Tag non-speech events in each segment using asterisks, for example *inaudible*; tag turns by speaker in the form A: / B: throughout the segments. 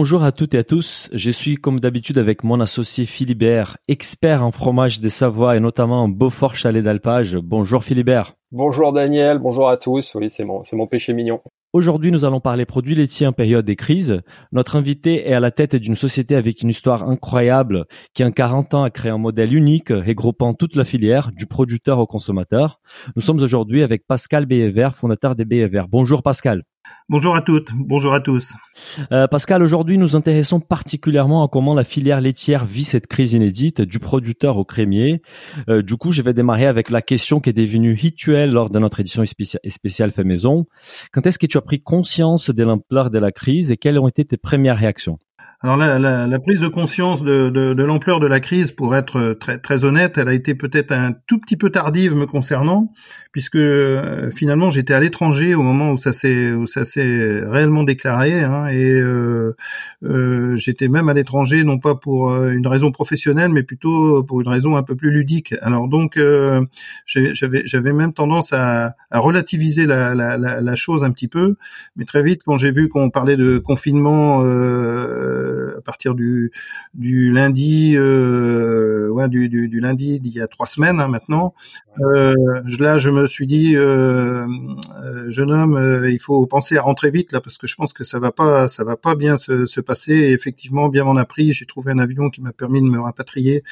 A: Bonjour à toutes et à tous. Je suis comme d'habitude avec mon associé Philibert, expert en fromage des Savoie et notamment en Beaufort Chalet d'Alpage. Bonjour Philibert.
B: Bonjour Daniel, bonjour à tous. Oui, c'est mon, c'est mon péché mignon.
A: Aujourd'hui, nous allons parler produits laitiers en période des crises. Notre invité est à la tête d'une société avec une histoire incroyable qui en 40 ans a créé un modèle unique regroupant toute la filière, du producteur au consommateur. Nous sommes aujourd'hui avec Pascal Béhévert, fondateur des Béhévert. Bonjour Pascal.
C: Bonjour à toutes, bonjour à tous.
A: Euh, Pascal, aujourd'hui nous intéressons particulièrement à comment la filière laitière vit cette crise inédite, du producteur au crémier. Euh, du coup, je vais démarrer avec la question qui est devenue rituelle lors de notre édition spéciale fait maison. Quand est-ce que tu as pris conscience de l'ampleur de la crise et quelles ont été tes premières réactions?
C: Alors la, la, la, prise de conscience de, de, de l'ampleur de la crise, pour être très, très honnête, elle a été peut-être un tout petit peu tardive me concernant, puisque euh, finalement j'étais à l'étranger au moment où ça s'est où ça s'est réellement déclaré, hein, et euh, euh, j'étais même à l'étranger non pas pour euh, une raison professionnelle, mais plutôt pour une raison un peu plus ludique. Alors donc euh, j'avais j'avais même tendance à, à relativiser la, la, la, chose un petit peu, mais très vite quand j'ai vu qu'on parlait de confinement à partir du, du lundi, euh, ouais, du, du, du, lundi il y a trois semaines hein, maintenant. Euh, là, je me suis dit, euh, euh jeune homme, euh, il faut penser à rentrer vite là parce que je pense que ça va pas, ça va pas bien se, se passer. Et effectivement, bien m'en a pris. J'ai trouvé un avion qui m'a permis de me rapatrier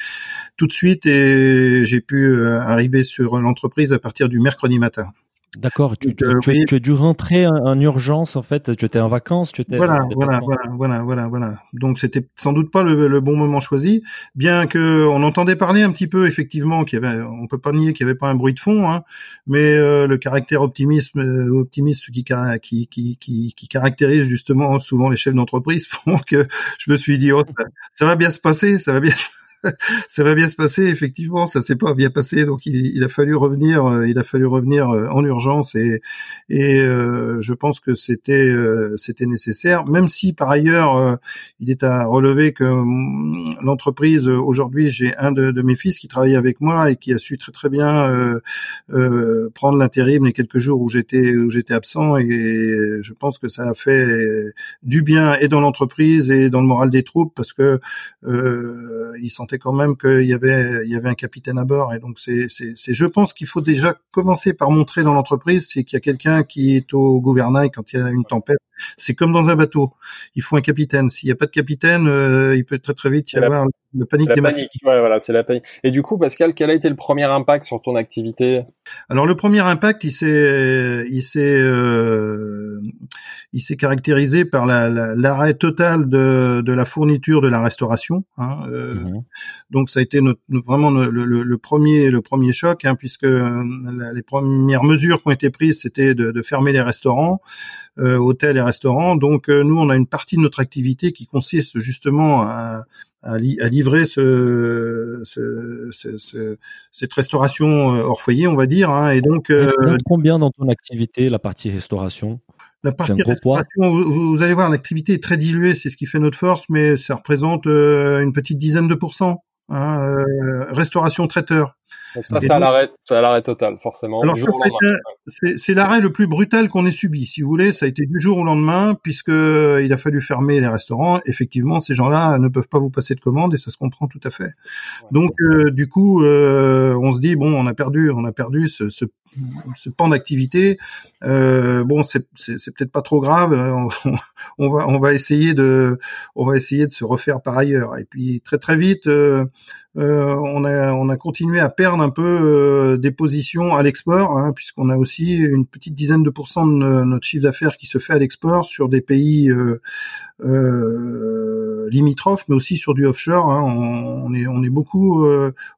C: tout de suite et j'ai pu arriver sur l'entreprise à partir du mercredi matin.
A: D'accord. Tu, tu, euh, tu, tu, as dû rentrer en, urgence en fait. Tu étais en vacances. Tu étais
C: voilà, voilà, voilà, voilà, voilà, voilà. Donc c'était sans doute pas le, le, bon moment choisi, bien que on entendait parler un petit peu effectivement qu'il y avait, on peut pas nier qu'il y avait pas un bruit de fond, hein, mais euh, le caractère optimisme, euh, optimiste qui, qui, qui, qui, qui caractérise justement souvent les chefs d'entreprise *laughs* font que je me suis dit oh, ça, ça va bien se passer, ça va bien *laughs* ça va bien se passer. Effectivement, ça s'est pas bien passé, donc il, il, a fallu revenir. Euh, il a fallu revenir euh, en urgence et et euh, je pense que c'était c'était nécessaire. Même si par ailleurs, il est à relever que hum, l'entreprise aujourd'hui, j'ai un de, de, mes fils qui travaille avec moi et qui a su très très bien prendre l'intérim les quelques jours où j'étais où j'étais absent et je pense que ça a fait du bien et dans l'entreprise et dans le moral des troupes parce que euh, ils sentait quand même qu'il y avait il y avait un capitaine à bord. Et donc c'est c'est je pense qu'il faut déjà commencer par montrer dans l'entreprise c'est qu'il y a quelqu'un qui est au gouvernail quand il y a une tempête. C'est comme dans un bateau. Il faut un capitaine. S'il n'y a pas de capitaine euh, il peut très très vite y avoir le panique
B: la panique. ouais, voilà c'est la panique. Et du coup Pascal quel a été le premier impact sur ton activité?
C: Alors le premier impact il s'est il s'est euh, il s'est caractérisé par l'arrêt la, total de, de la fourniture de la restauration hein, euh, mmh donc ça a été notre, vraiment le, le, le, premier le premier choc, hein, puisque euh, les premières mesures qui ont été prises, c'était de, de, fermer les restaurants, euh, hôtels et restaurants. Donc euh, nous, on a une partie de notre activité qui consiste justement à, à, livrer ce, ce, ce, cette restauration hors foyer, on va dire. Hein, et donc
A: combien dans ton activité la partie restauration?
C: La partie restauration, vous, vous, allez voir, l'activité est très diluée, c'est ce qui fait notre force, mais ça représente une petite dizaine de pourcents. Hein, euh, restauration traiteur.
B: Donc ça, c'est à l'arrêt, c'est à l'arrêt total, forcément.
C: Alors, c'est l'arrêt le plus brutal qu'on ait subi. Si vous voulez, ça a été du jour au lendemain, puisque euh, il a fallu fermer les restaurants. Effectivement, ces gens-là ne peuvent pas vous passer de commande, et ça se comprend tout à fait. Donc, euh, du coup, euh, on se dit bon, on a perdu, on a perdu ce, ce, ce pan d'activité. Euh, bon, c'est peut-être pas trop grave. On, *laughs* on, va on va essayer de on va essayer de se refaire par ailleurs. Et puis très très vite. Euh, on a on a continué à perdre un peu des positions à l'export, hein, puisqu'on a aussi une petite dizaine de pourcents de notre chiffre d'affaires qui se fait à l'export sur des pays limitrophes, mais aussi sur du offshore. Hein. On, est on est beaucoup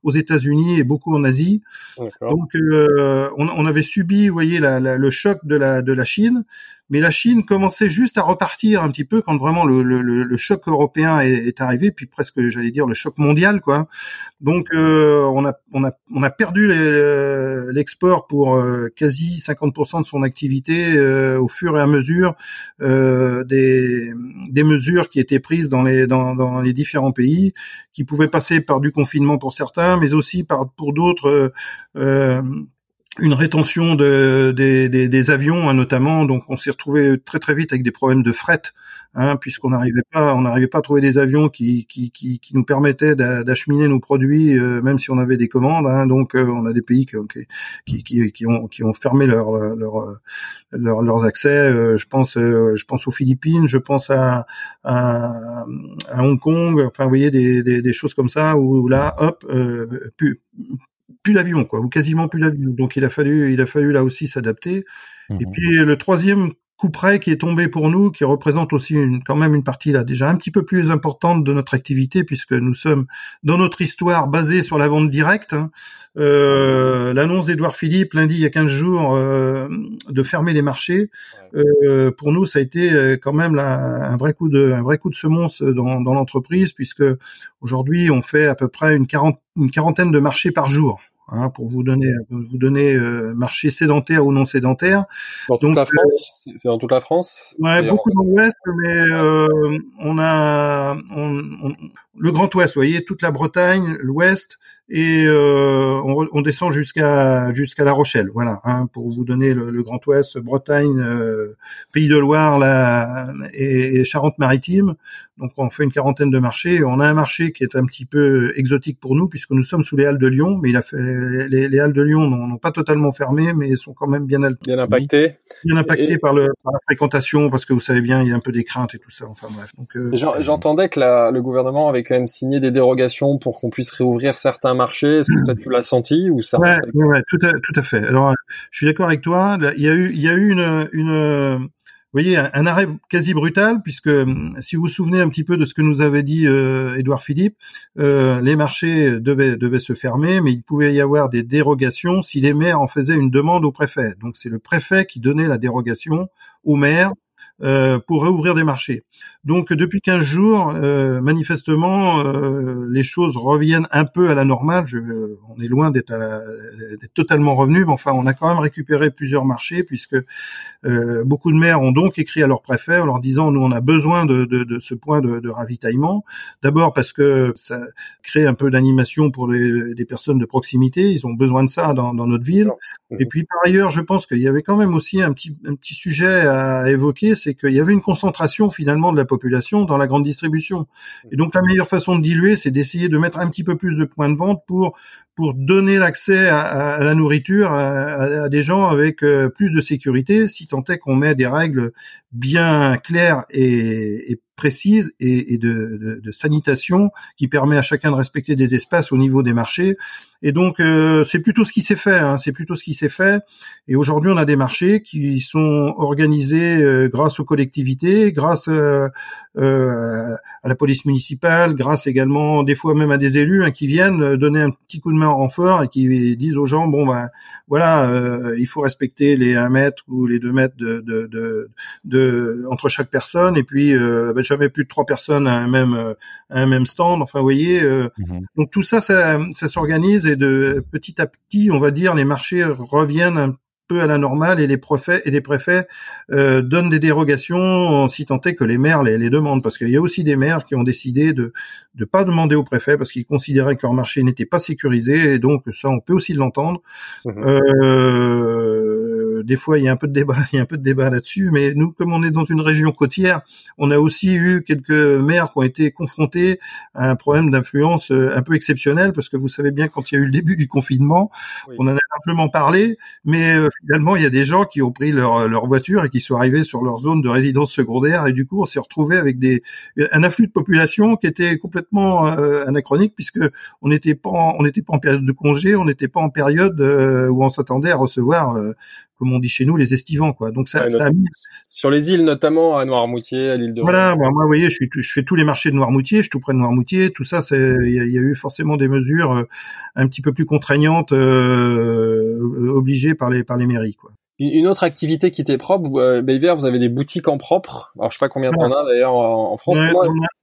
C: aux États-Unis et beaucoup en Asie. Donc on, on, avait subi, vous voyez, le choc de la Chine mais la Chine commençait juste à repartir un petit peu quand vraiment le, choc européen est, arrivé, puis presque, j'allais dire, le choc mondial, quoi. Donc, euh, on a perdu l'export pour euh, quasi 50% de son activité euh, au fur et à mesure des mesures qui étaient prises dans les dans les différents pays, qui pouvaient passer par du confinement pour certains, mais aussi par pour d'autres une rétention de, des, des, des avions hein, notamment. Donc on s'est retrouvé très très vite avec des problèmes de fret, hein, puisqu'on n'arrivait pas, on n'arrivait pas à trouver des avions qui qui, qui, qui nous permettaient d'acheminer nos produits, euh, même si on avait des commandes. Hein. donc euh, on a des pays qui, qui, qui, ont qui ont fermé leur, leur, leur leurs accès. Euh, je pense je pense aux Philippines, je pense à, à, à Hong Kong. Enfin vous voyez des, des, choses comme ça où là hop plus plus l'avion, quoi, ou quasiment plus l'avion. Donc il a fallu, il a fallu là aussi s'adapter. Et mhm. puis le troisième coup près qui est tombé pour nous, qui représente aussi une, quand même une partie là déjà un petit peu plus importante de notre activité, puisque nous sommes dans notre histoire basée sur la vente directe. Hein. Euh, L'annonce d'Edouard Philippe lundi il y a 15 jours euh, de fermer les marchés, euh, pour nous ça a été quand même là, un vrai coup de un vrai coup de semonce dans, dans l'entreprise, puisque aujourd'hui on fait à peu près une, quarante, une quarantaine de marchés par jour. Hein, pour vous donner vous donner euh, marché sédentaire ou non sédentaire.
B: Dans toute la euh, France, c'est dans toute la France?
C: Ouais, beaucoup dans l'Ouest, mais euh, on a on, le Grand Ouest, vous voyez, toute la Bretagne, l'Ouest, et euh, on, on, descend jusqu'à jusqu'à La Rochelle, voilà, hein, pour vous donner le, le Grand Ouest, Bretagne, euh, Pays de Loire, la, et, et Charente-Maritime. Donc on fait une quarantaine de marchés. On a un marché qui est un petit peu exotique pour nous puisque nous sommes sous les Halles de Lyon, mais il a fait, les, les Halles de Lyon n'ont pas totalement fermé, mais sont quand même bien
B: bien impactés,
C: bien impactés par, le, par la fréquentation parce que vous savez bien, il y a un peu des craintes et tout ça. Enfin bref. Donc
B: euh, j'entendais que la, le gouvernement avait quand même signé des dérogations pour qu'on puisse réouvrir certains marché Est-ce que toi tu l'as senti ou ça
C: ouais, ouais, tout à, tout à fait. Alors, je suis d'accord avec toi. Il y a eu, il y a eu une, une vous voyez, un, arrêt quasi brutal, puisque si vous vous souvenez un petit peu de ce que nous avait dit euh, Édouard Philippe, euh, les marchés devaient, devaient se fermer, mais il pouvait y avoir des dérogations si les maires en faisaient une demande au préfet. Donc c'est le préfet qui donnait la dérogation aux maires euh, pour réouvrir des marchés. Donc depuis 15 jours, euh, manifestement, euh, les choses reviennent un peu à la normale. Je, on est loin d'être totalement revenu, mais enfin, on a quand même récupéré plusieurs marchés puisque beaucoup de maires ont donc écrit à leur préfet en leur disant nous on a besoin de, de, de ce point de, de ravitaillement. D'abord parce que ça crée un peu d'animation pour les, les, personnes de proximité. Ils ont besoin de ça dans, dans notre ville. Et puis par ailleurs, je pense qu'il y avait quand même aussi un petit un petit sujet à évoquer, c'est qu'il y avait une concentration finalement de la population dans la grande distribution. Et donc la meilleure façon de diluer, c'est d'essayer de mettre un petit peu plus de points de vente pour donner l'accès à, la nourriture à, des gens avec euh, plus de sécurité, si tant est qu'on met des règles bien claires et précises et, de, de, sanitation qui permet à chacun de respecter des espaces au niveau des marchés. Et donc euh, c'est plutôt ce qui s'est fait. Hein, c'est plutôt ce qui s'est fait. Et aujourd'hui, on a des marchés qui sont organisés euh, grâce aux collectivités, grâce euh, à la police municipale, grâce également des fois même à des élus hein, qui viennent donner un petit coup de main en renfort et qui disent aux gens bon ben voilà, il faut respecter les 1 mètre ou les 2 mètres de, de entre chaque personne et puis ben, jamais plus de trois personnes à un même à un même stand. Enfin, vous voyez, mmh donc tout ça, ça, ça s'organise et de petit à petit, on va dire, les marchés reviennent un peu à la normale et les préfets et les préfets euh, donnent des dérogations si tant est que les maires les, les demandent parce qu'il y a aussi des maires qui ont décidé de ne pas demander aux préfets parce qu'ils considéraient que leur marché n'était pas sécurisé et donc ça on peut aussi l'entendre. Euh, des fois, il y a un peu de débat, *laughs* il y a un peu de débat là-dessus. Mais nous, comme on est dans une région côtière, on a aussi eu quelques maires qui ont été confrontés à un problème d'influence un peu exceptionnel, parce que vous savez bien, quand il y a eu le début du confinement, on en a largement parlé, mais finalement, il y a des gens qui ont pris leur, leur voiture et qui sont arrivés sur leur zone de résidence secondaire, et du coup, on s'est retrouvé avec des un afflux de population qui était complètement anachronique, puisque on n'était pas on n'était pas en période de congé, on n'était pas en période euh, où on s'attendait à recevoir, euh, comme on dit chez nous, les estivants, quoi. Donc ça, ça a mis...
B: sur les îles notamment à Noirmoutier, à l'île de.
C: Voilà, moi, vous voyez, je, suis, je fais tous les marchés de Noirmoutier, je suis tout près de Noirmoutier, tout ça, c'est, il y, a eu forcément des mesures euh, un petit peu plus contraignantes obligées par les par les mairies, quoi.
B: Une autre activité qui était propre, euh, vous avez des boutiques en propre. Alors je sais pas combien t'en as d'ailleurs en, France.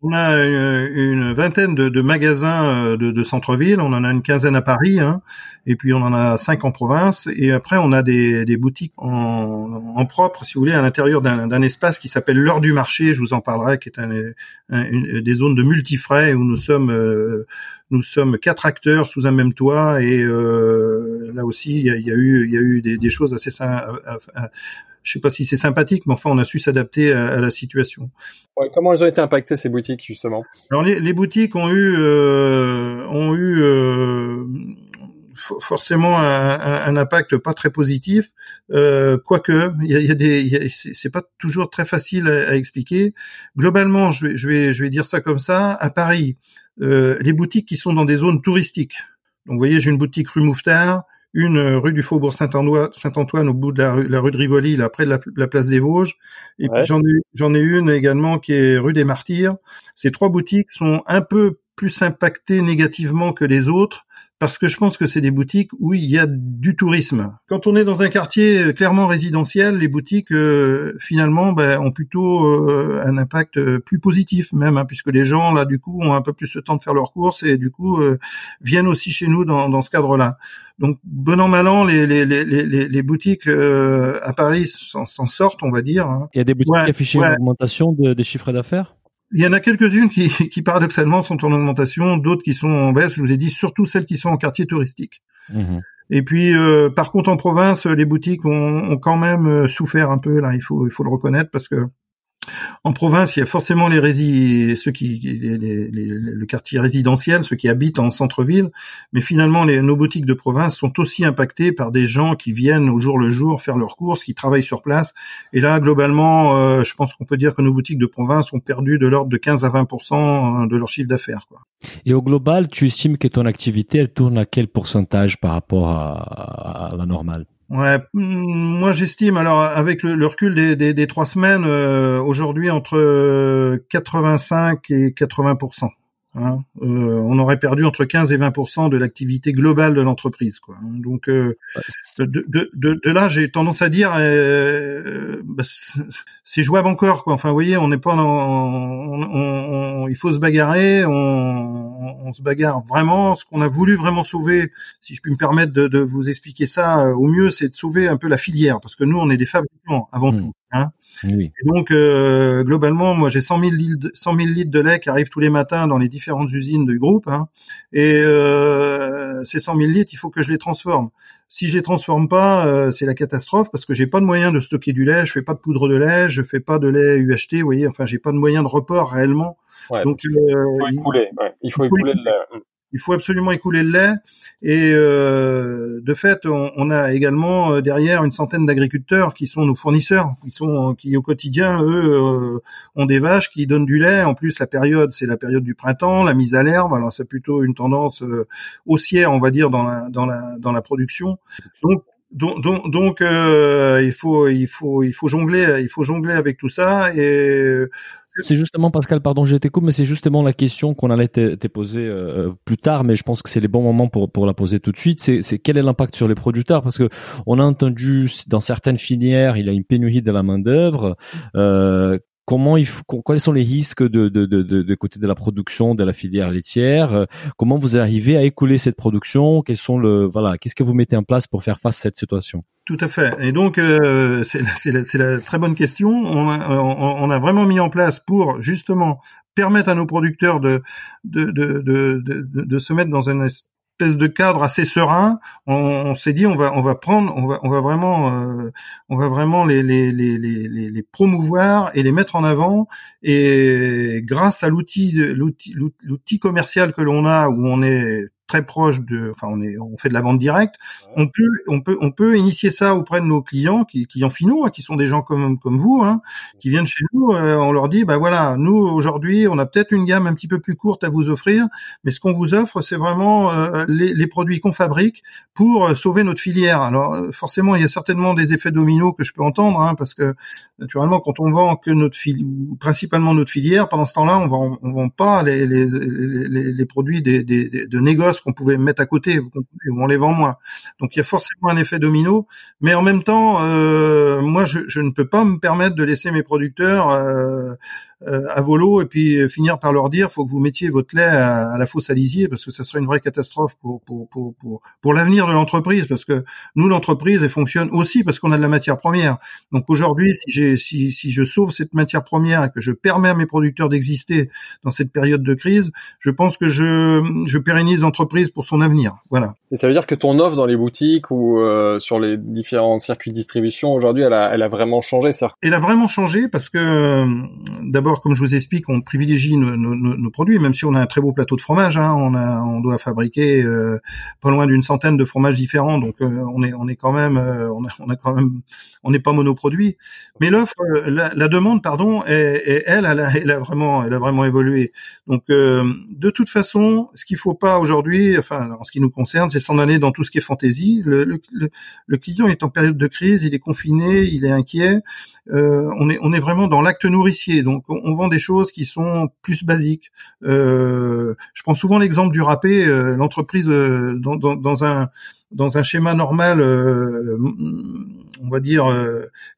C: on, a, une, vingtaine de, magasins euh, de, centre-ville. On en a une quinzaine à Paris, hein, et puis on en a cinq en province. Et après on a des, boutiques en, propre, si vous voulez, à l'intérieur d'un espace qui s'appelle l'heure du marché. Je vous en parlerai, qui est un, des zones de multifrais où nous sommes euh, nous sommes quatre acteurs sous un même toit et euh, là aussi il y a, y a, eu il y a eu des, des choses assez je sais pas si c'est sympathique, mais enfin, on a su s'adapter à, la situation.
B: Ouais, comment elles ont été impactées ces boutiques justement?
C: Alors les, les, boutiques ont eu euh, ont eu euh, forcément un, un, impact pas très positif, euh, quoique il y a, y a des, c'est pas toujours très facile à, à expliquer. Globalement, je vais, je vais je vais dire ça comme ça. À Paris, euh, les boutiques qui sont dans des zones touristiques. Donc, vous voyez, j'ai une boutique rue Mouffetard, une euh, rue du Faubourg Saint-Antoine, au bout de la rue, la rue de Rivoli, là, près de la, place des Vosges. Et puis j'en ai, j'en ai une également qui est rue des Martyrs. Ces trois boutiques sont un peu plus impactées négativement que les autres parce que je pense que c'est des boutiques où il y a du tourisme. Quand on est dans un quartier euh, clairement résidentiel, les boutiques euh, finalement ben, ont plutôt euh, un impact plus positif même, hein, puisque les gens là du coup ont un peu plus de temps de faire leurs courses et du coup viennent aussi chez nous dans, dans ce cadre-là. Donc bon an mal an, les, les, les, les, boutiques à Paris s'en sortent, on va dire. Hein.
A: Il y a des boutiques qui affichent une augmentation des chiffres d'affaires?
C: Il y en a quelques-unes qui, qui, paradoxalement sont en augmentation, d'autres qui sont en baisse. Je vous ai dit surtout celles qui sont en quartier touristique. Mmh. Et puis, euh, par contre, en province, les boutiques ont, ont, quand même euh, souffert un peu. Là, il faut, il faut le reconnaître parce que en province, il y a forcément les rési ceux qui, le quartier résidentiel, ceux qui habitent en centre-ville, mais finalement, les, nos boutiques de province sont aussi impactées par des gens qui viennent au jour le jour faire leurs courses, qui travaillent sur place. Et là, globalement, euh, je pense qu'on peut dire que nos boutiques de province ont perdu de l'ordre de 15 à 20% hein, de leur chiffre d'affaires.
A: Et au global, tu estimes que ton activité, elle tourne à quel pourcentage par rapport à la normale?
C: Ouais, hmm, moi j'estime alors avec le, recul des, des, des, trois semaines, euh, aujourd'hui entre 85 et 80% Hein, euh, on aurait perdu entre 15 et 20% de l'activité globale de l'entreprise. Quoi. Hein. Donc euh, de, de, de, là, j'ai tendance à dire, euh, bah, c'est jouable encore. Quoi. Enfin, vous voyez, on n'est pas dans, il faut se bagarrer, on, on, se bagarre vraiment. Ce qu'on a voulu vraiment sauver, si je puis me permettre de, de vous expliquer ça au mieux, c'est de sauver un peu la filière, parce que nous, on est des fabricants avant mmh. tout. Hein Et donc euh, globalement, moi j'ai 100 000, litres, 100 000 litres de lait qui arrivent tous les matins dans les différentes usines du groupe. Hein, et euh, ces 100 000 litres, il faut que je les transforme. Si je les transforme pas, euh, c'est la catastrophe parce que j'ai pas de moyen de stocker du lait, je fais pas de poudre de lait, je fais pas de lait UHT, vous voyez. Enfin, j'ai pas de moyen de report réellement.
B: Donc il faut écouler, ouais, il faut écouler le lait
C: il faut absolument écouler le lait. Et euh, de fait, on, a également euh, derrière une centaine d'agriculteurs qui sont nos fournisseurs, qui sont qui au quotidien eux euh, ont des vaches qui donnent du lait. En plus, la période c'est la période du printemps, la mise à l'herbe. Alors c'est plutôt une tendance haussière, on va dire dans la dans la dans la production. Donc donc, donc, il faut il faut il faut jongler il faut jongler avec tout ça et
A: c'est justement, Pascal, pardon, été mais c'est justement la question qu'on allait te, poser euh, plus tard, mais je pense que c'est les bons moments pour, pour la poser tout de suite. C'est, c'est quel est l'impact sur les producteurs? Parce que on a entendu dans certaines filières, il y a une pénurie de la main d'œuvre. Euh, comment il faut, quels sont les risques de, de, de, de, côté de la production de la filière laitière euh, Comment vous arrivez à écouler cette production Quels sont le voilà Qu'est-ce que vous mettez en place pour faire face à cette situation?
C: Tout à fait. Et donc euh, c'est la, la, très bonne question. On a, on a vraiment mis en place pour justement permettre à nos producteurs de, de, de, de, de se mettre dans un espèce de cadre assez serein. On, s'est dit on va on va prendre on va on va vraiment euh, on va vraiment les les, les les les promouvoir et les mettre en avant et grâce à l'outil l'outil l'outil commercial que l'on a où on est très proche de, enfin on est, on fait de la vente directe. On peut, on peut, on peut initier ça auprès de nos clients, qui, clients finaux, hein, qui sont des gens comme comme vous, hein, qui viennent chez nous. Euh, on leur dit, bah voilà, nous aujourd'hui, on a peut-être une gamme un petit peu plus courte à vous offrir, mais ce qu'on vous offre, c'est vraiment euh, les, les, produits qu'on fabrique pour euh, sauver notre filière. Alors forcément, il y a certainement des effets dominos que je peux entendre, hein, parce que naturellement, quand on vend que notre filière, principalement notre filière, pendant ce temps-là, on vend, on vend pas les, les, les, les produits des, des, de négoce qu'on pouvait mettre à côté, on les vend moins. Donc il y a forcément un effet domino, mais en même temps, euh, moi je, ne peux pas me permettre de laisser mes producteurs euh, à volo et puis euh, finir par leur dire faut que vous mettiez votre lait à, la fosse à lisier parce que ça serait une vraie catastrophe pour pour pour pour, pour l'avenir de l'entreprise parce que nous l'entreprise elle fonctionne aussi parce qu'on a de la matière première. Donc aujourd'hui si j'ai si si je sauve cette matière première et que je permets à mes producteurs d'exister dans cette période de crise, je pense que je je pérennise l'entreprise pour son avenir. Voilà.
B: Et ça veut dire que ton offre dans les boutiques ou euh, sur les différents circuits de distribution aujourd'hui elle a elle a vraiment changé ça?
C: Elle a vraiment changé parce que d'abord comme je vous explique, on privilégie nos, produits, même si on a un très beau plateau de fromage. Hein, on, doit fabriquer euh, pas loin d'une centaine de fromages différents, donc euh, on est, euh, quand même, on n'est pas monoproduit. Mais l'offre, la, demande, pardon, elle, elle a, vraiment, elle a vraiment évolué. Donc, de toute façon, ce qu'il faut pas aujourd'hui, enfin, en ce qui nous concerne, c'est s'en aller dans tout ce qui est fantaisie. Le, client est en période de crise, il est confiné, il est inquiet. on est, vraiment dans l'acte nourricier. Vend des choses qui sont plus basiques. Euh, je prends souvent l'exemple du râpé. Euh, l'entreprise euh, dans, dans, un dans un schéma normal, on va dire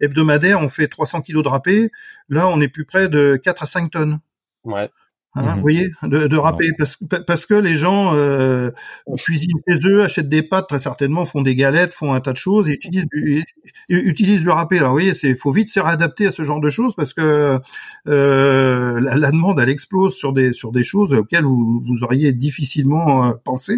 C: hebdomadaire, on fait 300 kilos de râpé. Là, on est plus près de 4 à 5 tonnes.
B: Ouais.
C: Hein, mhm. Vous voyez, de, de râper, parce, parce que les gens euh, cuisinent chez eux, achètent des pâtes très certainement, font des galettes, font un tas de choses et utilisent du, utilisent le râpé. Alors vous voyez, c'est faut vite se réadapter à ce genre de choses parce que euh, la, demande elle explose sur des sur des choses auxquelles vous, vous auriez difficilement euh, pensé.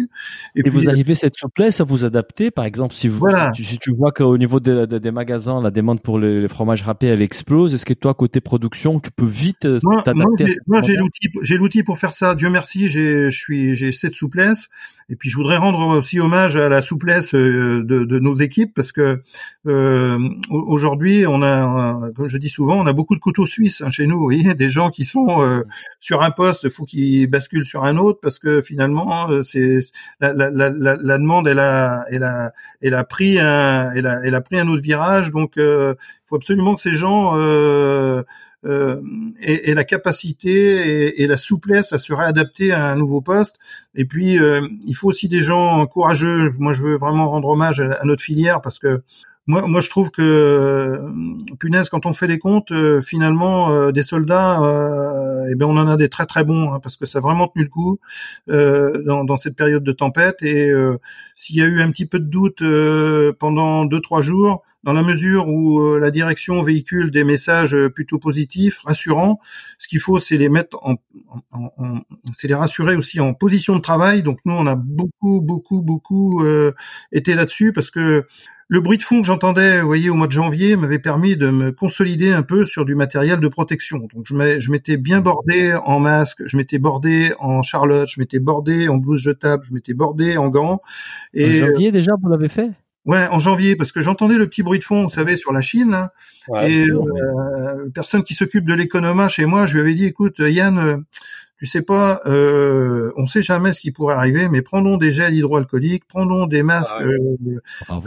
A: Et, vous arrivez cette souplesse à vous adapter, par exemple, si vous voilà. si, tu vois qu'au niveau des, des magasins, la demande pour les, fromages râpés elle explose, est-ce que toi côté production, tu peux vite euh, t'adapter
C: Moi j'ai l'outil j'ai l'outil pour faire ça. Dieu merci, j'ai, je suis, j'ai cette souplesse. Et puis je voudrais rendre aussi hommage à la souplesse euh, de, de nos équipes parce que euh, aujourd'hui on a, comme je dis souvent, on a beaucoup de couteaux suisses hein, chez nous. Vous voyez, des gens qui sont euh, sur un poste, faut qu'ils basculent sur un autre parce que finalement euh, c'est la, la, la, la, demande elle a, elle a, elle a pris un, elle a, elle a pris un autre virage. Donc il faut absolument que ces gens euh, et, et, la capacité et, et, la souplesse à se réadapter à un nouveau poste. Et puis, euh, il faut aussi des gens courageux. Moi, je veux vraiment rendre hommage à, notre filière parce que moi, moi, je trouve que euh, punaise, quand on fait les comptes, finalement, des soldats, eh ben, on en a des très très bons hein, parce que ça a vraiment tenu le coup dans, dans, cette période de tempête. Et s'il y a eu un petit peu de doute pendant deux trois jours, dans la mesure où euh, la direction véhicule des messages euh, plutôt positifs, rassurants. Ce qu'il faut, c'est les mettre en, en, c'est les rassurer aussi en position de travail. Donc nous, on a beaucoup, beaucoup, beaucoup euh, été là-dessus parce que le bruit de fond que j'entendais, vous voyez, au mois de janvier, m'avait permis de me consolider un peu sur du matériel de protection. Donc je m'étais bien bordé en masque, je m'étais bordé en charlotte, je m'étais bordé en blouse jetable, je m'étais bordé en gants.
A: Et en janvier déjà, vous l'avez fait?
C: Ouais, en janvier, parce que j'entendais le petit bruit de fond, vous savez, sur la Chine. et euh, personne qui s'occupe de l'économa chez moi, je lui avais dit, écoute, Yann, euh, tu sais pas, euh, on sait jamais ce qui pourrait arriver, mais prenons des gels hydroalcooliques, prenons des masques. Ah euh, hein.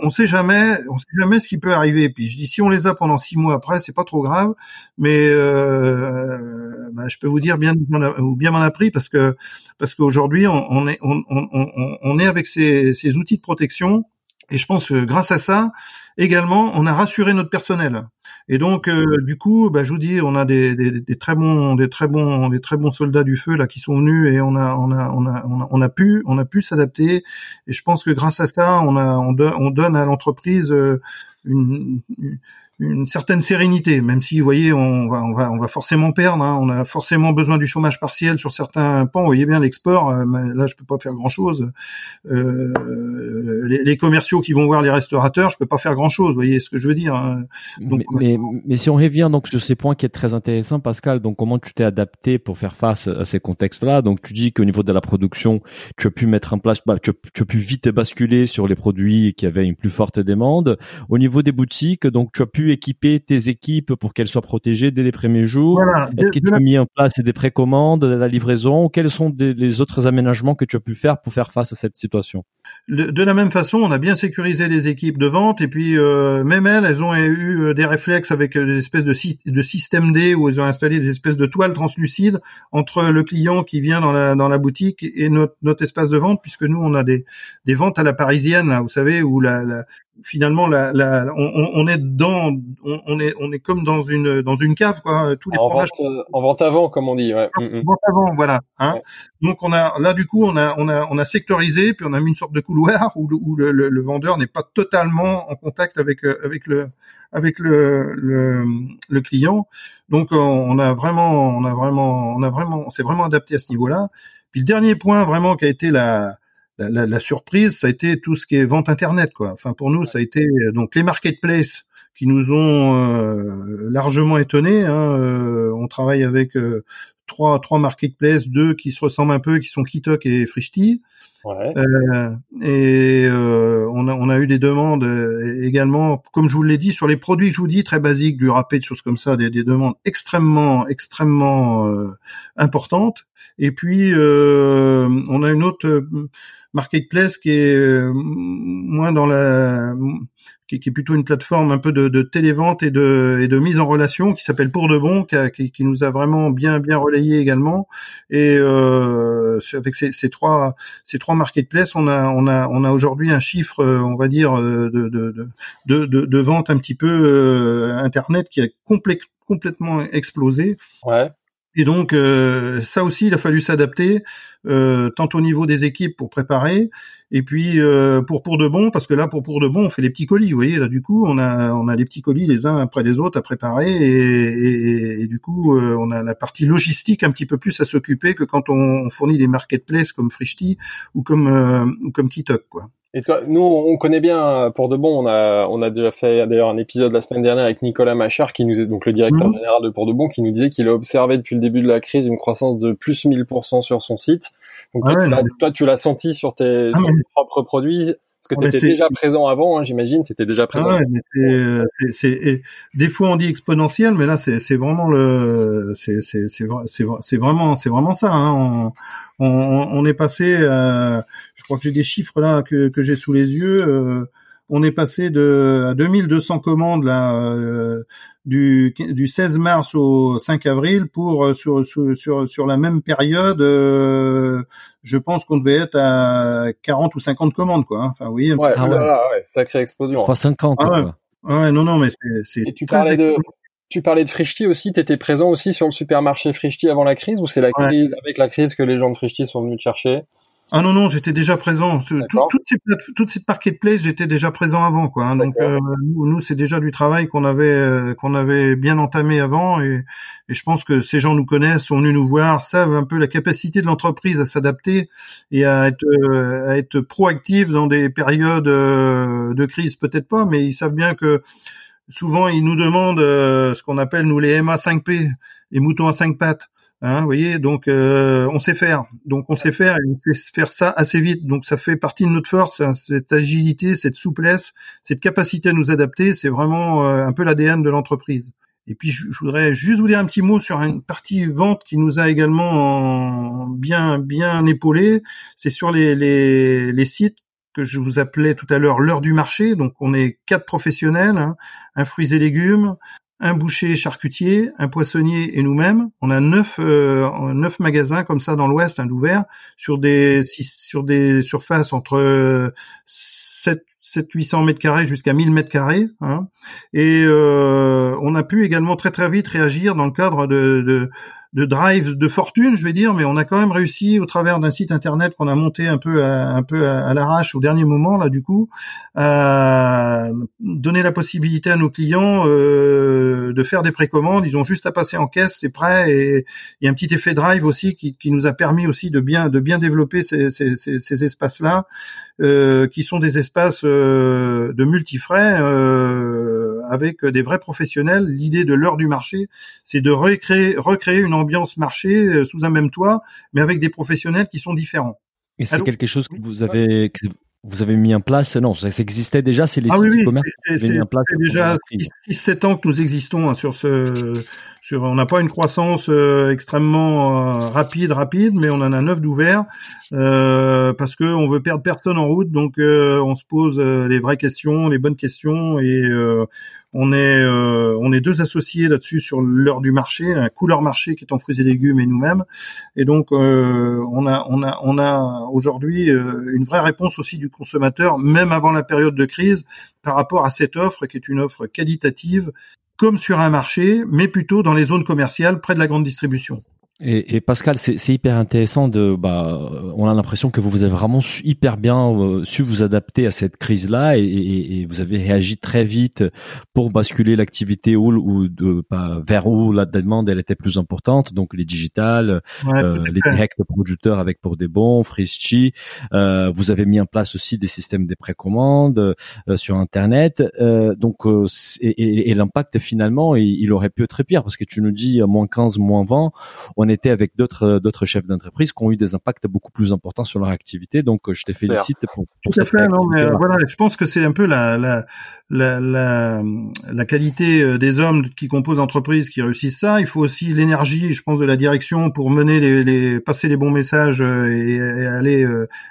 C: On sait jamais, on sait jamais ce qui peut arriver. Puis je dis, si on les a pendant six mois après, c'est pas trop grave, mais euh, bah, je peux vous dire bien ou bien m'en a pris parce que parce qu'aujourd'hui on, on, est on, on, on, est avec ces, ces outils de protection et je pense que grâce à ça, également, on a rassuré notre personnel. Et donc, euh, du coup, bah, je vous dis, on a des, des, des, très bons, des très bons, des très bons soldats du feu là qui sont venus et on a, on a, on a, on a, pu, on a pu s'adapter. Et je pense que grâce à ça, on a, on, on donne à l'entreprise euh, une, une certaine sérénité, même si vous voyez, on va, on va, on va forcément perdre. Hein. on a forcément besoin du chômage partiel sur certains pans. Vous voyez bien l'export. Euh, là, je peux pas faire grand chose. Euh, les, commerciaux qui vont voir les restaurateurs, je peux pas faire grand chose. Vous voyez ce que je veux dire. Hein.
A: Donc, mais, mais, si on revient donc sur ces points qui est très intéressant, Pascal. Donc, comment tu t'es adapté pour faire face à ces contextes-là? Donc, tu dis qu'au niveau de la production, tu as pu mettre en place, bah, tu, tu as pu vite basculer sur les produits qui avaient une plus forte demande. Au niveau des boutiques, donc tu as pu équiper tes équipes pour qu'elles soient protégées dès les premiers jours? Est-ce que tu as mis en place des précommandes, de la livraison? Quels sont les autres aménagements que tu as pu faire pour faire face à cette situation?
C: De la même façon, on a bien sécurisé les équipes de vente et puis euh, même elles, elles ont eu euh, des réflexes avec euh, des espèces de, de système D où elles ont installé des espèces de toiles translucides entre le client qui vient dans la dans la boutique et notre, notre espace de vente puisque nous on a des des ventes à la parisienne là, vous savez où la, la finalement la, la on, on, est dans on, est on est comme dans une dans une cave quoi
B: tous les en, vente, en vente avant comme on dit ouais.
C: en mm, mm. vente avant voilà hein donc on a là du coup on a on a on a sectorisé puis on a mis une sorte de couloir où, où le, le, le, vendeur n'est pas totalement en contact avec euh, avec le avec le, le, le client donc on a vraiment on a vraiment on a vraiment on s'est vraiment adapté à ce niveau là puis le dernier point vraiment qui a été la la, la, surprise, ça a été tout ce qui est vente internet, quoi. Enfin, pour nous, ça a été euh, donc les marketplaces qui nous ont euh, largement étonnés. Hein, euh, on travaille avec trois trois marketplaces, deux qui se ressemblent un peu, qui sont Kitok et Frishti. Ouais. et on a on a eu des demandes également, comme je vous l'ai dit, sur les produits que je vous dis très basiques, du râpé, de choses comme ça, des, des demandes extrêmement extrêmement importantes. Et puis on a une autre Marketplace qui est euh, moins dans la qui, est plutôt une plateforme un peu de, de télévente et de, et de mise en relation qui s'appelle Pour de Bon, qui, qui, nous a vraiment bien bien relayé également. Et euh, avec ces, ces, trois ces trois marketplaces, on a on a on a aujourd'hui un chiffre, on va dire, de de, de, de, de vente un petit peu euh, internet qui a complètement explosé. Ouais. Et donc euh, ça aussi, il a fallu s'adapter, euh, tant au niveau des équipes pour préparer, et puis euh, pour pour de bon, parce que là pour pour de bon, on fait les petits colis. Vous voyez là, du coup, on a on a les petits colis les uns après les autres à préparer, et, et, du coup, on a la partie logistique un petit peu plus à s'occuper que quand on, fournit des marketplaces comme Frishti ou comme ou comme Kitok, quoi.
B: Et toi, nous, on connaît bien euh, pour de bon. On a, on a déjà fait d'ailleurs un épisode la semaine dernière avec Nicolas Machard, qui nous est donc le directeur mhm. général de Pour de bon, qui nous disait qu'il a observé depuis le début de la crise une croissance de plus 1000% sur son site. Donc toi, tu l'as senti sur tes, ah, propres produits. Parce que tu étais déjà présent avant, hein, j'imagine, tu étais déjà présent. Ah
C: ouais, c'est, des fois on dit exponentiel, mais là c'est, vraiment le, c'est, c'est, c'est, vraiment, c'est vraiment ça. Hein. On, on, on, est passé, euh, je crois que j'ai des chiffres là que, que j'ai sous les yeux. Euh, on est passé de à 2200 commandes là euh, du, du 16 mars au 5 avril pour euh, sur sur sur, la même période euh, je pense qu'on devait être à 40 ou 50 commandes quoi hein. enfin oui
B: ouais, ah ouais. ouais sacrée explosion
A: 350
C: ah ouais. ouais. non non mais c'est
B: tu parlais de tu parlais de Frishti aussi, tu étais présent aussi sur le supermarché Frishti avant la crise ou c'est la crise avec la crise que les gens de Frishti sont venus te chercher?
C: Ah non non, j'étais déjà présent. toutes ces toutes ces marketplaces, j'étais déjà présent avant quoi. Hein. Donc euh, nous, c'est déjà du travail qu'on avait euh, qu'on avait bien entamé avant et, et, je pense que ces gens nous connaissent, sont venus nous voir, savent un peu la capacité de l'entreprise à s'adapter et à être euh, à être proactive dans des périodes de crise peut-être pas, mais ils savent bien que souvent ils nous demandent ce qu'on appelle nous les MA 5P, les moutons à cinq pattes. Hein, vous voyez, donc euh, on sait faire, donc on sait faire et on sait faire ça assez vite. Donc ça fait partie de notre force, hein, cette agilité, cette souplesse, cette capacité à nous adapter. C'est vraiment euh, un peu l'ADN de l'entreprise. Et puis je, voudrais juste vous dire un petit mot sur une partie vente qui nous a également bien bien épaulé. C'est sur les, les, les sites que je vous appelais tout à l'heure l'heure du marché. Donc on est quatre professionnels, hein, un fruits et légumes, un boucher charcutier, un poissonnier et nous-mêmes. On a neuf, euh, magasins comme ça dans l'Ouest, un ouvert, sur des sur des surfaces entre 7 7 800 mètres carrés jusqu'à 1000 mètres carrés. Hein. Et euh, on a pu également très très vite réagir dans le cadre de de drive de fortune, je vais dire, mais on a quand même réussi au travers d'un site internet qu'on a monté un peu à, un peu à, l'arrache au dernier moment là du coup, à donner la possibilité à nos clients euh, de faire des précommandes. Ils ont juste à passer en caisse, c'est prêt et il y a un petit effet drive aussi qui, nous a permis aussi de bien de bien développer ces espaces là, euh, qui sont des espaces euh, de multifrais euh, avec des vrais professionnels. L'idée de l'heure du marché, c'est de recréer, recréer une ambiance marché euh, sous un même toit, mais avec des professionnels qui sont différents.
A: Et c'est quelque chose que vous avez que vous avez mis en place Non, ça, existait déjà. C'est les
C: ah,
A: sites
C: oui,
A: commerce.
C: C'est déjà 6-7 ans que nous existons hein, sur ce. On n'a pas une croissance euh, extrêmement euh, rapide, rapide, mais on en a neuf d'ouverts euh, parce que on veut perdre personne en route, donc on se pose les vraies questions, les bonnes questions et on est deux associés là-dessus sur l'heure du marché, un couleur marché qui est en fruits et légumes et nous-mêmes. Et donc on a aujourd'hui une vraie réponse aussi du consommateur, même avant la période de crise, par rapport à cette offre qui est une offre qualitative, comme sur un marché, mais plutôt dans les zones commerciales près de la grande distribution.
A: Et, et, Pascal, c'est hyper intéressant de. Bah, on a l'impression que vous vous avez vraiment su, hyper bien euh, su vous adapter à cette crise-là et, et, et, vous avez réagi très vite pour basculer l'activité où, ou de, bah, vers où la demande elle était plus importante. Donc les digitales, euh, les directs producteurs avec pour des bons, Frischi. Euh, vous avez mis en place aussi des systèmes de précommande euh, sur Internet. Euh, donc et, l'impact finalement, il, il, aurait pu être très pire parce que tu nous dis moins 15, moins 20. On était avec d'autres euh, d'autres chefs d'entreprise qui ont eu des impacts beaucoup plus importants sur leur activité. Donc, euh, je te félicite pour
C: tout à fait. Non, mais voilà, je pense que c'est un peu la la, la la la qualité euh, des hommes qui composent l'entreprise qui réussissent ça. Il faut aussi l'énergie, je pense, de la direction pour mener les, les passer les bons messages et, aller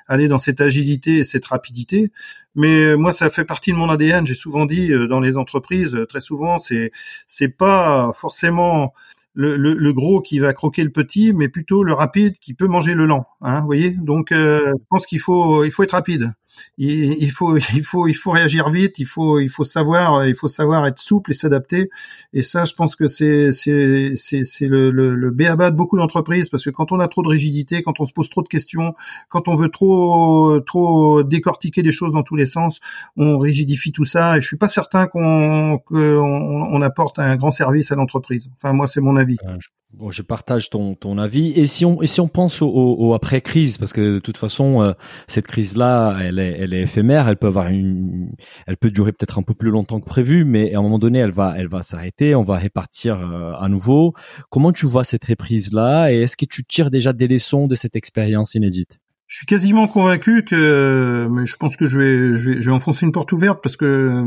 C: aller dans cette agilité et cette rapidité. Mais moi, ça fait partie de mon ADN. J'ai souvent dit dans les entreprises, très souvent, c'est c'est pas forcément le, le, gros qui va croquer le petit, mais plutôt le rapide qui peut manger le lent. Hein, vous voyez? Donc, euh, je pense qu'il faut, il faut être rapide il, faut il faut il faut réagir vite, il faut il faut savoir il faut savoir être souple et s'adapter. Et ça, je pense que c'est c'est c'est le le, le béaba de beaucoup d'entreprises parce que quand on a trop de rigidité, quand on se pose trop de questions, quand on veut trop trop décortiquer les choses dans tous les sens, on rigidifie tout ça. Et je suis pas certain qu'on qu'on on apporte un grand service à l'entreprise. Enfin, moi, c'est mon avis.
A: Euh, Bon, je partage ton, ton avis. Et si on, et si on pense au, au, après crise, parce que de toute façon, euh, cette crise-là, elle est, elle est éphémère. Elle peut avoir une, elle peut durer peut-être un peu plus longtemps que prévu, mais à un moment donné, elle va, elle va s'arrêter. On va répartir euh, à nouveau. Comment tu vois cette reprise-là? Et est-ce que tu tires déjà des leçons de cette expérience inédite?
C: Je suis quasiment convaincu que, mais je pense que je vais, je vais, je vais enfoncer une porte ouverte parce que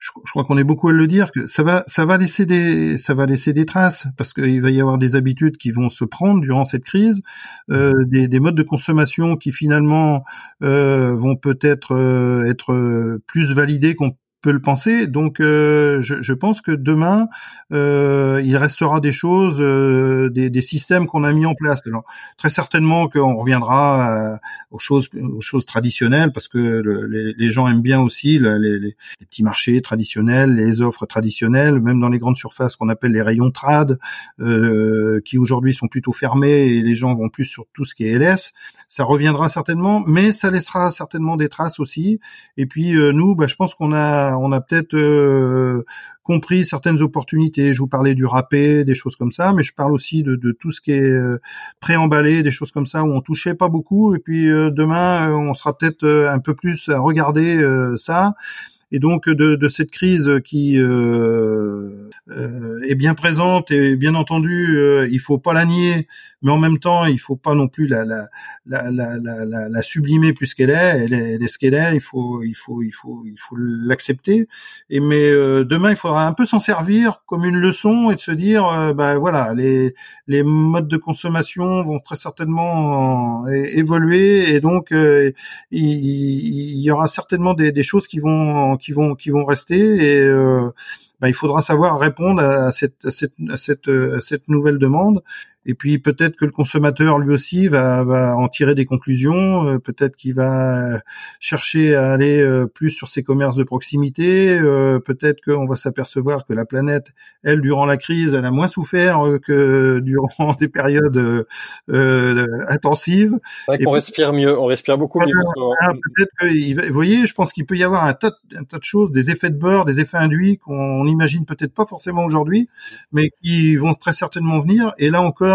C: je, crois qu'on est beaucoup à le dire que ça va, ça va laisser des, ça va laisser des traces parce qu'il va y avoir des habitudes qui vont se prendre durant cette crise, euh, des, des, modes de consommation qui finalement euh, vont peut-être euh, être plus validés qu'on peut le penser. Donc, euh, je, je, pense que demain, euh, il restera des choses, euh, des, des, systèmes qu'on a mis en place. Alors, très certainement qu'on reviendra aux choses, aux choses traditionnelles, parce que les, gens aiment bien aussi les, les, les, petits marchés traditionnels, les offres traditionnelles, même dans les grandes surfaces qu'on appelle les rayons trad, qui aujourd'hui sont plutôt fermés et les gens vont plus sur tout ce qui est LS. Ça reviendra certainement, mais ça laissera certainement des traces aussi. Et puis nous, bah, je pense qu'on a on a peut-être euh, compris certaines opportunités. Je vous parlais du râpé, des choses comme ça, mais je parle aussi de, tout ce qui est euh, préemballé, des choses comme ça où on touchait pas beaucoup. Et puis euh, demain, on sera peut-être un peu plus à regarder ça et donc de, de cette crise qui euh, euh, est bien présente et bien entendu euh, il faut pas la nier mais en même temps il faut pas non plus la la la la, la, la sublimer plus qu'elle est. Elle, est elle est ce qu'elle est il faut il faut il faut il faut l'accepter et mais euh, demain il faudra un peu s'en servir comme une leçon et de se dire euh, bah voilà les les modes de consommation vont très certainement évoluer et donc il, il, y aura certainement des, des choses qui vont qui vont qui vont rester et euh, bah, il faudra savoir répondre à cette, cette, cette, à cette nouvelle demande. Et puis peut-être que le consommateur lui aussi va, va en tirer des conclusions. Euh, peut-être qu'il va chercher à aller euh, plus sur ses commerces de proximité. Euh, peut-être qu'on va s'apercevoir que la planète, elle, durant la crise, elle a moins souffert que durant *laughs* des périodes intensives.
B: C'est qu'on respire mieux, on respire beaucoup mieux.
C: peut-être que, vous voyez, je pense qu'il peut y avoir un tas, un tas de choses, des effets de beurre, des effets induits qu'on n'imagine peut-être pas forcément aujourd'hui, mais qui vont très certainement venir. Et là encore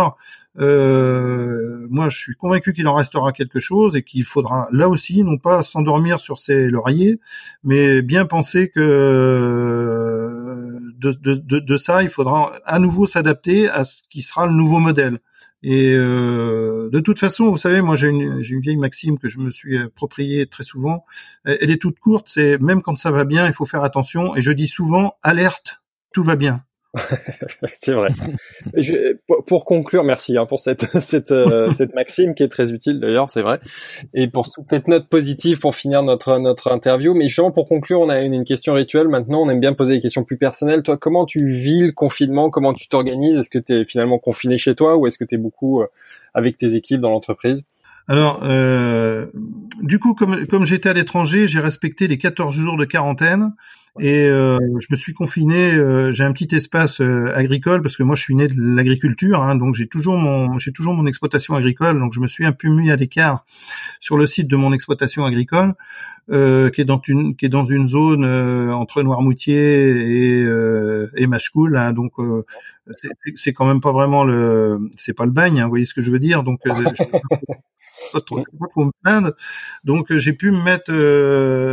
C: euh, moi, je suis convaincu qu'il en restera quelque chose et qu'il faudra là aussi non pas s'endormir sur ses lauriers, mais bien penser que euh, de, ça, il faudra à nouveau s'adapter à ce qui sera le nouveau modèle. Et euh, de toute façon, vous savez, moi j'ai une, une, vieille maxime que je me suis appropriée très souvent. Elle est toute courte, c'est même quand ça va bien, il faut faire attention. Et je dis souvent, alerte, tout va bien. *laughs*
B: c'est vrai. Je, pour conclure, merci hein, pour cette *laughs* cette, euh, *laughs* cette maxime qui est très utile d'ailleurs, c'est vrai, et pour toute cette note positive pour finir notre notre interview. Mais justement pour conclure, on a une, une question rituelle. Maintenant, on aime bien poser des questions plus personnelles. Toi, comment tu vis le confinement? Comment tu t'organises? Est-ce que tu es finalement confiné chez toi ou est-ce que tu es beaucoup euh, avec tes équipes dans l'entreprise?
C: Alors, euh, du coup, comme, comme j'étais à l'étranger, j'ai respecté les 14 jours de quarantaine. Et euh, je me suis confiné. Euh, j'ai un petit espace euh, agricole parce que moi je suis né de l'agriculture, hein, donc j'ai toujours mon j'ai toujours mon exploitation agricole. Donc je me suis un peu mis à l'écart sur le site de mon exploitation agricole, qui est dans une qui est dans une zone entre Noirmoutier et et Machecoul. Hein, donc c'est quand même pas vraiment le c'est pas le bagne. Hein, vous voyez ce que je veux dire. Donc *laughs* pas trop, me plaindre. Donc j'ai pu me mettre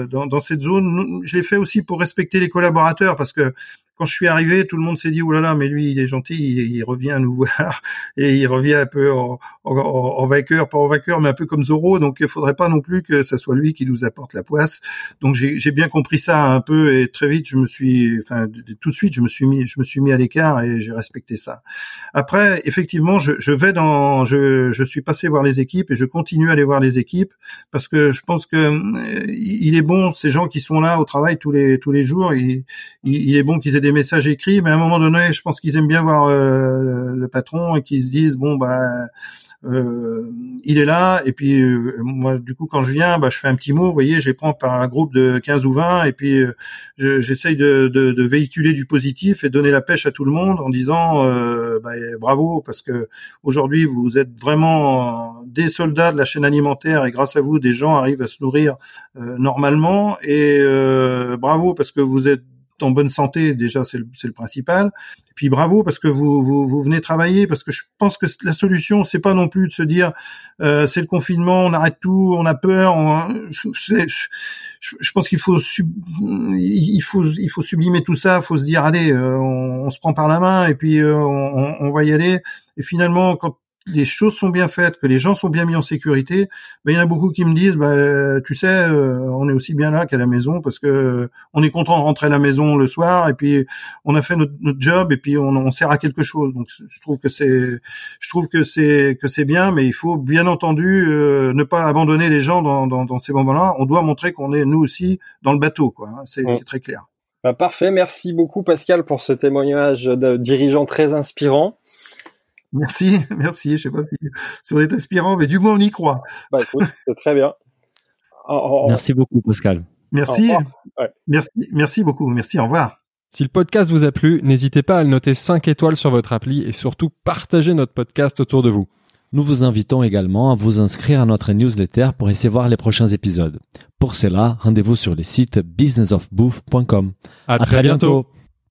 C: dans, dans cette zone. Je l'ai fait aussi pour respecter les collaborateurs parce que quand je suis arrivé, tout le monde s'est dit, oh là là, mais lui, il est gentil, il, revient nous *laughs* voir, et il revient un peu en, en, vainqueur, pas en vainqueur, mais un peu comme Zoro, donc il faudrait pas non plus que ça soit lui qui nous apporte la poisse. Donc j'ai bien compris ça un peu, et très vite, je me suis, enfin, tout de suite, je me suis mis, je me suis mis à l'écart et j'ai respecté ça. Après, effectivement, je, je vais dans, je, je suis passé voir les équipes et je continue à aller voir les équipes parce que je pense que euh, il est bon, ces gens qui sont là au travail tous les tous les jours, il, il est bon qu'ils aient des messages écrits, mais à un moment donné, je pense qu'ils aiment bien voir euh, le patron et qu'ils se disent bon bah euh, il est là. Et puis euh, moi du coup quand je viens, bah je fais un petit mot, vous voyez, je les prends par un groupe de 15 ou 20 et puis j'essaye de, de, de, véhiculer du positif et donner la pêche à tout le monde en disant bah, bravo parce que aujourd'hui vous êtes vraiment des soldats de la chaîne alimentaire et grâce à vous des gens arrivent à se nourrir normalement. Et bravo parce que vous êtes en bonne santé, déjà c'est le, le, principal. Et puis bravo parce que vous, vous, vous, venez travailler, parce que je pense que la solution c'est pas non plus de se dire euh, c'est le confinement, on arrête tout, on a peur. je, je, pense qu'il faut il faut il faut sublimer tout ça, il faut se dire allez, euh, on, se prend par la main et puis euh, on, on, va y aller. Et finalement quand les choses sont bien faites, que les gens sont bien mis en sécurité, ben, il y en a beaucoup qui me disent, bah, tu sais, euh, on est aussi bien là qu'à la maison parce que euh, on est content de rentrer à la maison le soir et puis on a fait notre, job et puis on, on, sert à quelque chose. Donc je trouve que c'est, je trouve que c'est que c'est bien, mais il faut bien entendu euh, ne pas abandonner les gens dans, dans, dans ces moments-là. On doit montrer qu'on est nous aussi dans le bateau, quoi. Hein. C'est très clair.
B: Bah, parfait, merci beaucoup Pascal pour ce témoignage de dirigeant très inspirant.
C: Merci, *laughs* merci. Je sais pas si, si on est aspirant, mais du moins on y croit.
B: Bah c'est très bien.
A: Merci beaucoup, Pascal.
C: Merci. Merci, merci beaucoup. Merci, au revoir.
D: Si le podcast vous a plu, n'hésitez pas à le noter 5 étoiles sur votre appli et surtout partagez notre podcast autour de vous.
A: Nous vous invitons également à vous inscrire à notre newsletter pour essayer voir les prochains épisodes. Pour cela, rendez-vous sur le site businessofbooth.com.
D: À, très, bientôt.